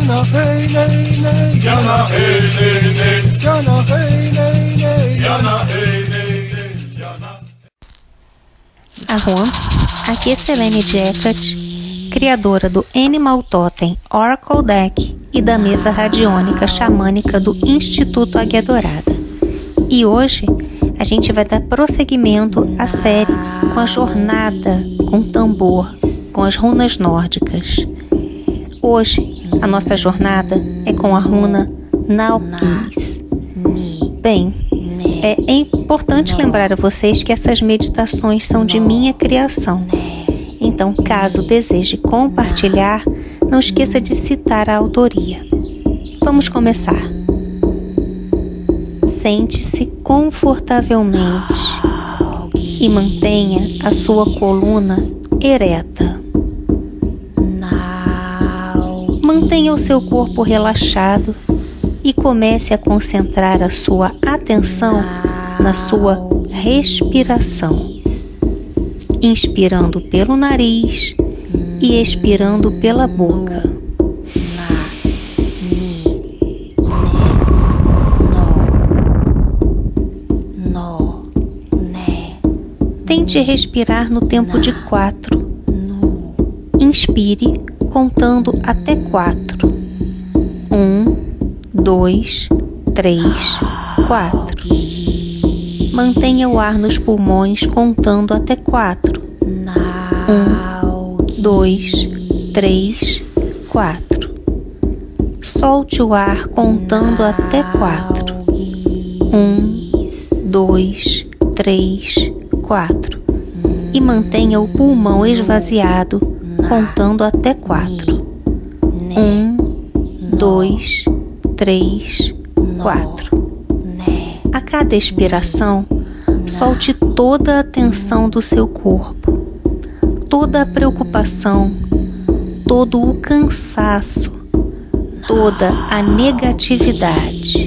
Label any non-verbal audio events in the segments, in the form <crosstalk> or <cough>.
Jana hey nay nay Jana hey nay nay Jana hey nay nay Jana hey nay nay Jana. Arron, aqui é Selene Jacquet, criadora do Animal Totem Oracle Deck e da mesa radiônica xamânica do Instituto Águia Dourada. E hoje a gente vai dar prosseguimento à série com a jornada com tambor, com as runas nórdicas. Hoje a nossa jornada é com a runa Naugis. Bem, é importante lembrar a vocês que essas meditações são de minha criação. Então, caso deseje compartilhar, não esqueça de citar a autoria. Vamos começar. Sente-se confortavelmente <gasps> e mantenha a sua coluna ereta. Mantenha o seu corpo relaxado e comece a concentrar a sua atenção na sua respiração, inspirando pelo nariz e expirando pela boca. Tente respirar no tempo de quatro. Inspire contando até quatro. Um, dois, três, quatro. Mantenha o ar nos pulmões contando até quatro. Um, dois, três, quatro. Solte o ar contando até quatro. Um, dois, três, quatro. E mantenha o pulmão esvaziado contando até quatro. Um, dois, três, quatro. A cada expiração, solte toda a tensão do seu corpo, toda a preocupação, todo o cansaço, toda a negatividade.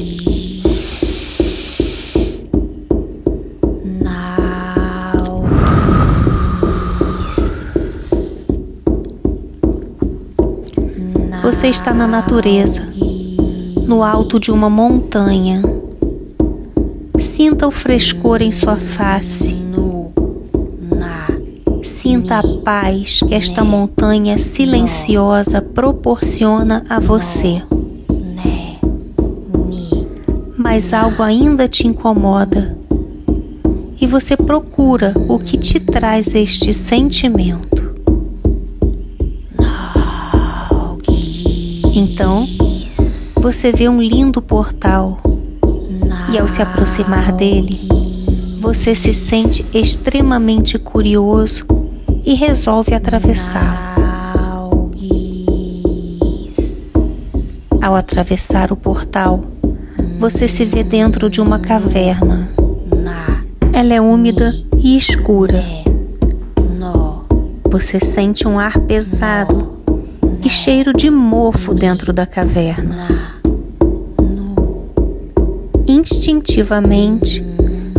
Você está na natureza, no alto de uma montanha. Sinta o frescor em sua face. Sinta a paz que esta montanha silenciosa proporciona a você. Mas algo ainda te incomoda e você procura o que te traz este sentimento. Então, você vê um lindo portal e, ao se aproximar dele, você se sente extremamente curioso e resolve atravessá-lo. Ao atravessar o portal, você se vê dentro de uma caverna. Ela é úmida e escura. Você sente um ar pesado e cheiro de mofo dentro da caverna. Instintivamente,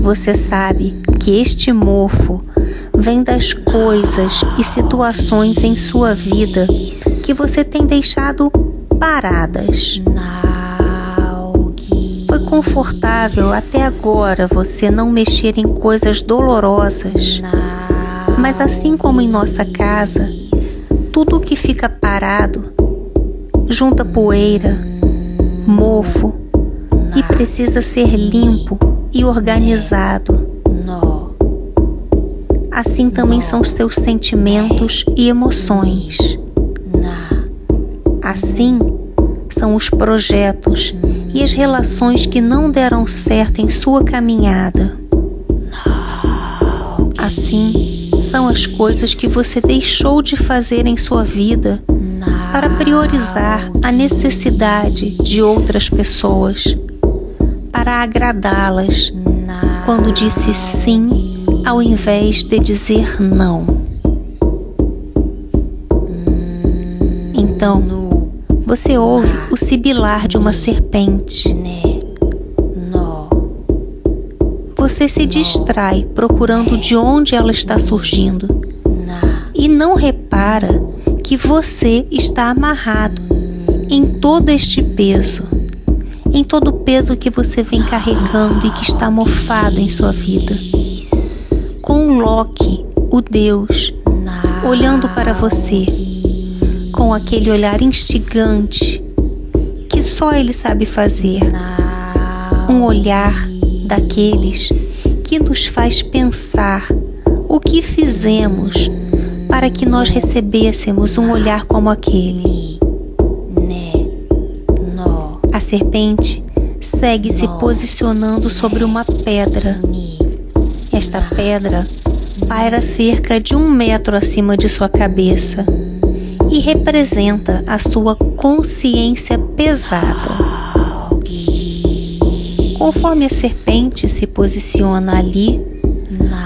você sabe que este mofo vem das coisas e situações em sua vida que você tem deixado paradas. Foi confortável até agora você não mexer em coisas dolorosas, mas assim como em nossa casa, tudo que fica parado junta poeira, mofo e precisa ser limpo e organizado. Assim também são os seus sentimentos e emoções. Assim são os projetos e as relações que não deram certo em sua caminhada. Assim são as coisas que você deixou de fazer em sua vida para priorizar a necessidade de outras pessoas, para agradá-las, quando disse sim ao invés de dizer não. Então, você ouve o sibilar de uma serpente. Você se distrai procurando de onde ela está surgindo e não repara que você está amarrado em todo este peso, em todo o peso que você vem carregando e que está mofado em sua vida. Com Loki, o Deus, olhando para você, com aquele olhar instigante que só ele sabe fazer. Um olhar daqueles que nos faz pensar o que fizemos para que nós recebêssemos um olhar como aquele. A serpente segue se posicionando sobre uma pedra. Esta pedra paira cerca de um metro acima de sua cabeça e representa a sua consciência pesada. Conforme a serpente se posiciona ali,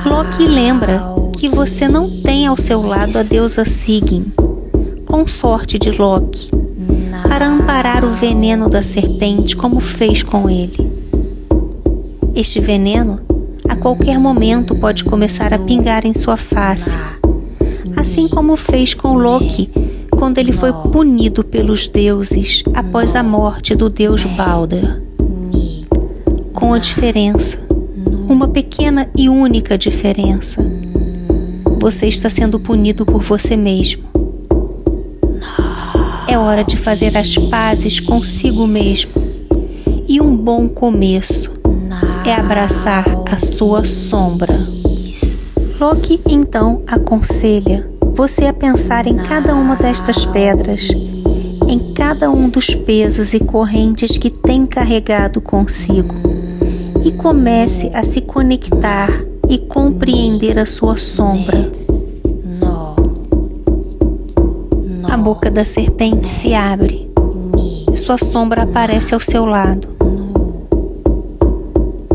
Loki lembra que você não tem ao seu lado a deusa Sigyn, consorte de Loki, para amparar o veneno da serpente como fez com ele. Este veneno, a qualquer momento, pode começar a pingar em sua face, assim como fez com Loki quando ele foi punido pelos deuses após a morte do deus Balder. Com a diferença, uma pequena e única diferença. Você está sendo punido por você mesmo. É hora de fazer as pazes consigo mesmo. E um bom começo é abraçar a sua sombra. Loki então aconselha você a pensar em cada uma destas pedras, em cada um dos pesos e correntes que tem carregado consigo, e comece a se conectar e compreender a sua sombra. A boca da serpente se abre sua sombra aparece ao seu lado.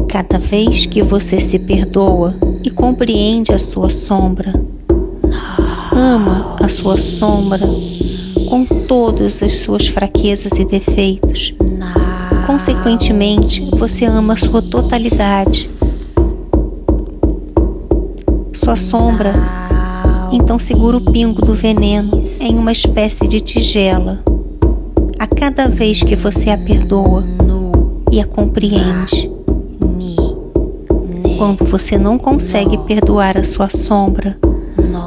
Cada vez que você se perdoa e compreende a sua sombra, ama a sua sombra com todas as suas fraquezas e defeitos. Consequentemente, você ama sua totalidade. Sua sombra então segura o pingo do veneno em uma espécie de tigela. A cada vez que você a perdoa e a compreende. Quando você não consegue perdoar a sua sombra,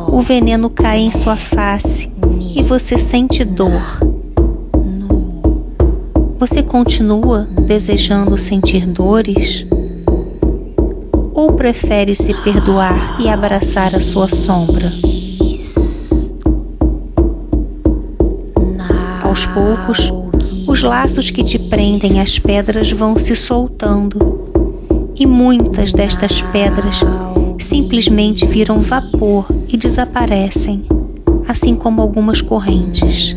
o veneno cai em sua face e você sente dor. Você continua desejando sentir dores? Ou prefere se perdoar e abraçar a sua sombra? Aos poucos, os laços que te prendem às pedras vão se soltando, e muitas destas pedras simplesmente viram vapor e desaparecem, assim como algumas correntes.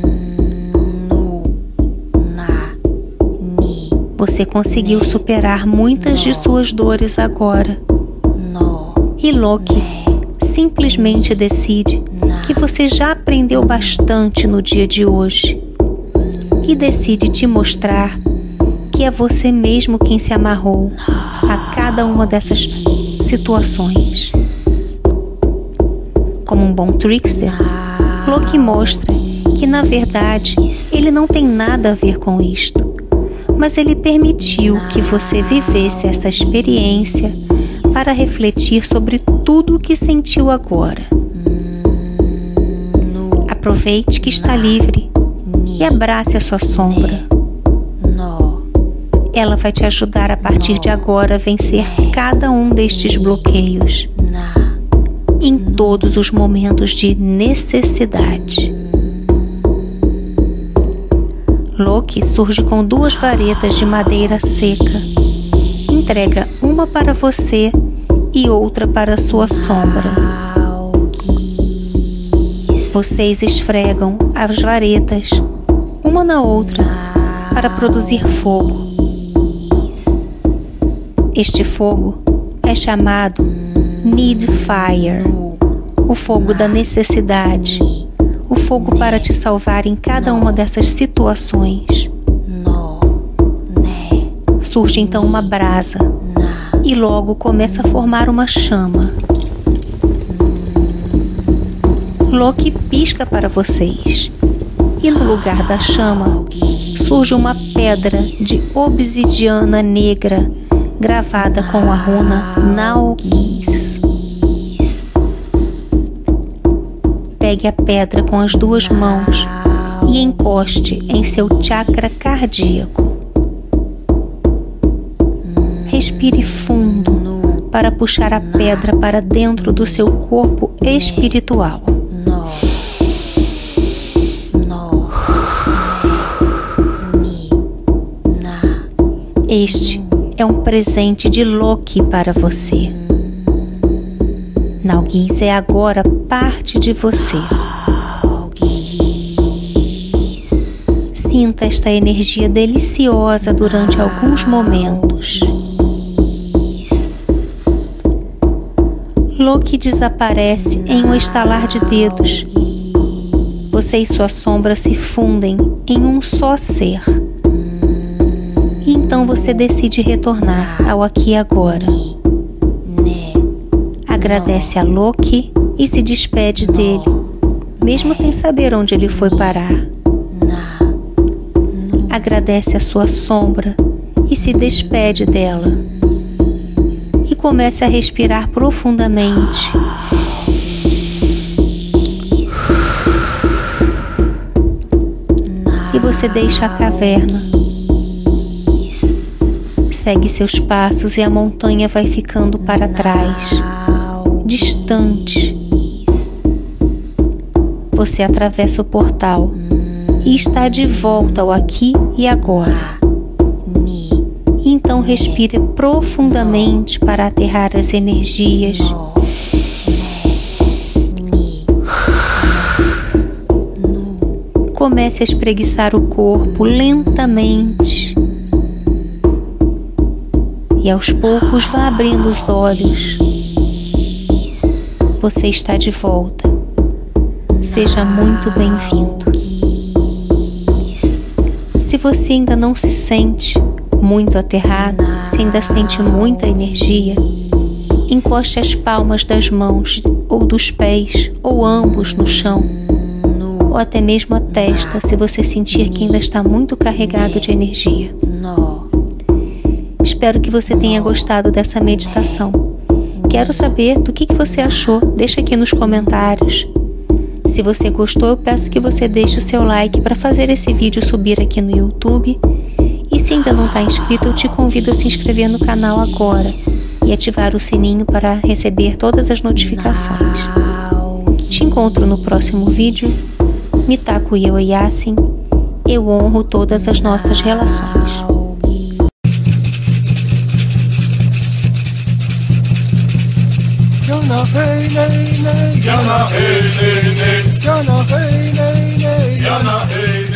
Você conseguiu superar muitas de suas dores agora. E Loki simplesmente decide que você já aprendeu bastante no dia de hoje. E decide te mostrar que é você mesmo quem se amarrou a cada uma dessas situações. Como um bom trickster, Loki mostra que na verdade ele não tem nada a ver com isto, mas ele permitiu que você vivesse essa experiência para refletir sobre tudo o que sentiu agora. Aproveite que está livre e abrace a sua sombra. Ela vai te ajudar a partir de agora a vencer cada um destes bloqueios em todos os momentos de necessidade. Loki surge com duas varetas de madeira seca. Entrega uma para você e outra para sua sombra. Vocês esfregam as varetas uma na outra para produzir fogo. Este fogo é chamado Need Fire, o fogo da necessidade, o fogo para te salvar em cada uma dessas situações. Surge então uma brasa e logo começa a formar uma chama. Loki pisca para vocês e no lugar da chama surge uma pedra de obsidiana negra gravada com a runa Naugis. Pegue a pedra com as duas mãos e encoste em seu chakra cardíaco. Respire fundo para puxar a pedra para dentro do seu corpo espiritual. Este é um presente de Loki para você. Nalguis é agora parte de você. Sinta esta energia deliciosa durante alguns momentos. Loki desaparece em um estalar de dedos. Você e sua sombra se fundem em um só ser então você decide retornar ao aqui e agora. Agradece a Loki e se despede dele, mesmo sem saber onde ele foi parar. Agradece a sua sombra e se despede dela. E comece a respirar profundamente. E você deixa a caverna segue seus passos e a montanha vai ficando para trás, distante. Você atravessa o portal e está de volta ao aqui e agora. Então respire profundamente para aterrar as energias. Comece a espreguiçar o corpo lentamente e aos poucos vá abrindo os olhos. Você está de volta. Seja muito bem-vindo. Se você ainda não se sente muito aterrado, se ainda sente muita energia, encoste as palmas das mãos ou dos pés ou ambos no chão, ou até mesmo a testa, se você sentir que ainda está muito carregado de energia. Espero que você tenha gostado dessa meditação. Quero saber do que, que você achou. Deixa aqui nos comentários. Se você gostou, eu peço que você deixe o seu like para fazer esse vídeo subir aqui no YouTube. E se ainda não está inscrito, eu te convido a se inscrever no canal agora e ativar o sininho para receber todas as notificações. Te encontro no próximo vídeo. Mitaku e eu, Yasin. Eu honro todas as nossas relações. Jana hey nay nay. Jana hey nay nay. Jana hey nay nay. Jana hey.